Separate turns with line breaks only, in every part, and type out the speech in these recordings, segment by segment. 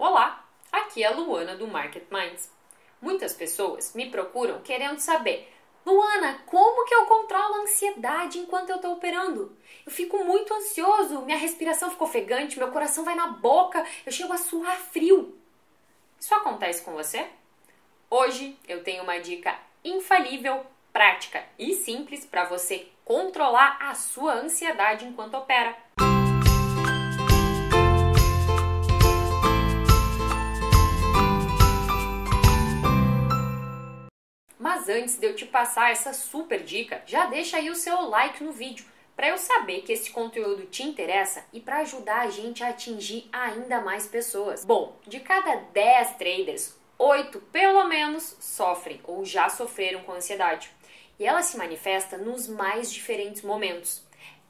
Olá, aqui é a Luana do Market Minds. Muitas pessoas me procuram querendo saber, Luana, como que eu controlo a ansiedade enquanto eu estou operando? Eu fico muito ansioso, minha respiração fica ofegante, meu coração vai na boca, eu chego a suar frio. Isso acontece com você? Hoje eu tenho uma dica infalível, prática e simples para você controlar a sua ansiedade enquanto opera. Mas antes de eu te passar essa super dica, já deixa aí o seu like no vídeo para eu saber que esse conteúdo te interessa e para ajudar a gente a atingir ainda mais pessoas. Bom, de cada 10 traders, 8 pelo menos sofrem ou já sofreram com ansiedade. E ela se manifesta nos mais diferentes momentos.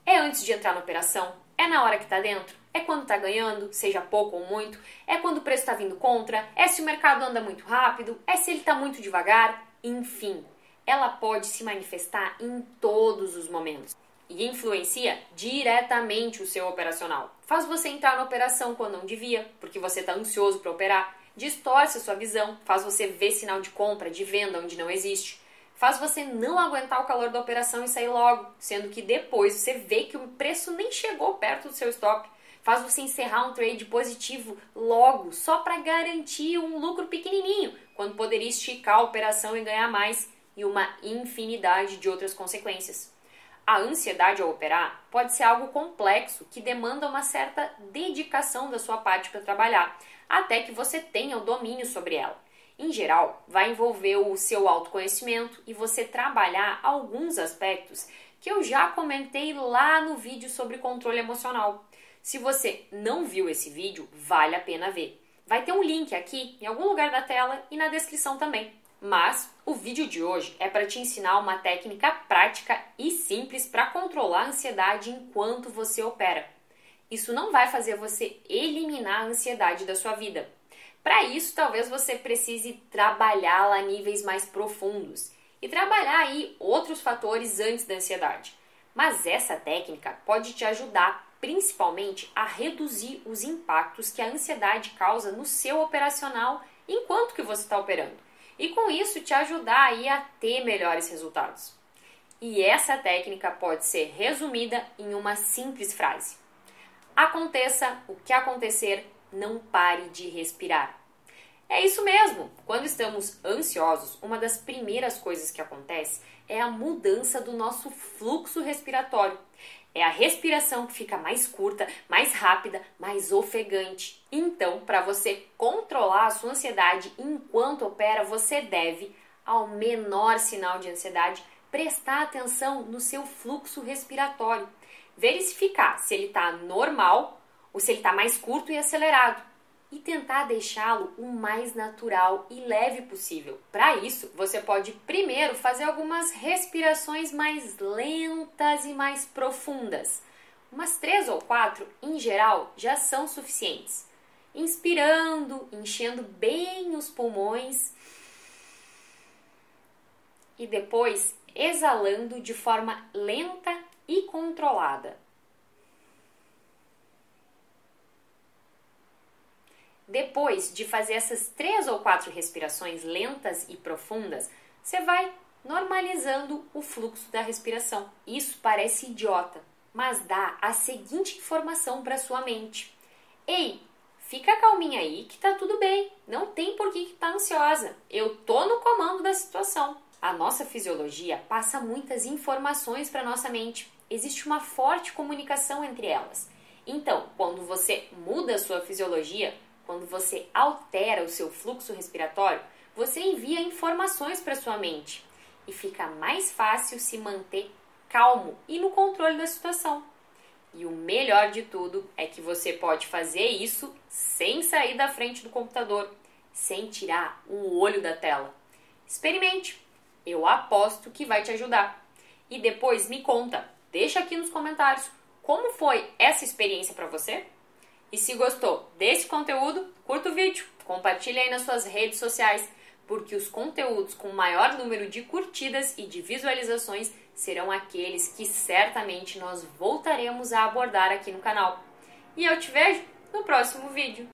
É antes de entrar na operação, é na hora que está dentro, é quando está ganhando, seja pouco ou muito, é quando o preço está vindo contra, é se o mercado anda muito rápido, é se ele está muito devagar, enfim, ela pode se manifestar em todos os momentos. E influencia diretamente o seu operacional. Faz você entrar na operação quando não devia, porque você está ansioso para operar, distorce a sua visão, faz você ver sinal de compra, de venda onde não existe, faz você não aguentar o calor da operação e sair logo, sendo que depois você vê que o preço nem chegou perto do seu stop, faz você encerrar um trade positivo logo, só para garantir um lucro pequenininho, quando poderia esticar a operação e ganhar mais, e uma infinidade de outras consequências. A ansiedade ao operar pode ser algo complexo que demanda uma certa dedicação da sua parte para trabalhar, até que você tenha o domínio sobre ela. Em geral, vai envolver o seu autoconhecimento e você trabalhar alguns aspectos que eu já comentei lá no vídeo sobre controle emocional. Se você não viu esse vídeo, vale a pena ver. Vai ter um link aqui em algum lugar da tela e na descrição também. Mas o vídeo de hoje é para te ensinar uma técnica prática e simples para controlar a ansiedade enquanto você opera. Isso não vai fazer você eliminar a ansiedade da sua vida. Para isso, talvez você precise trabalhá-la a níveis mais profundos e trabalhar aí outros fatores antes da ansiedade. Mas essa técnica pode te ajudar principalmente a reduzir os impactos que a ansiedade causa no seu operacional enquanto que você está operando. E com isso te ajudar aí a ter melhores resultados. E essa técnica pode ser resumida em uma simples frase: Aconteça o que acontecer, não pare de respirar. É isso mesmo! Quando estamos ansiosos, uma das primeiras coisas que acontece é a mudança do nosso fluxo respiratório. É a respiração que fica mais curta, mais rápida, mais ofegante. Então, para você controlar a sua ansiedade enquanto opera, você deve, ao menor sinal de ansiedade, prestar atenção no seu fluxo respiratório. Verificar se ele está normal ou se ele está mais curto e acelerado e tentar deixá-lo o mais natural e leve possível. Para isso, você pode primeiro fazer algumas respirações mais lentas e mais profundas. Umas três ou quatro, em geral, já são suficientes. Inspirando, enchendo bem os pulmões e depois exalando de forma lenta e controlada. Depois de fazer essas três ou quatro respirações lentas e profundas, você vai normalizando o fluxo da respiração. Isso parece idiota, mas dá a seguinte informação para sua mente: Ei, fica calminha aí que tá tudo bem, não tem por que estar tá ansiosa. Eu tô no comando da situação. A nossa fisiologia passa muitas informações para nossa mente. Existe uma forte comunicação entre elas. Então, quando você muda a sua fisiologia, quando você altera o seu fluxo respiratório, você envia informações para sua mente e fica mais fácil se manter calmo e no controle da situação. E o melhor de tudo é que você pode fazer isso sem sair da frente do computador, sem tirar um olho da tela. Experimente. Eu aposto que vai te ajudar. E depois me conta, deixa aqui nos comentários como foi essa experiência para você. E se gostou desse conteúdo, curta o vídeo, compartilhe aí nas suas redes sociais, porque os conteúdos com maior número de curtidas e de visualizações serão aqueles que certamente nós voltaremos a abordar aqui no canal. E eu te vejo no próximo vídeo.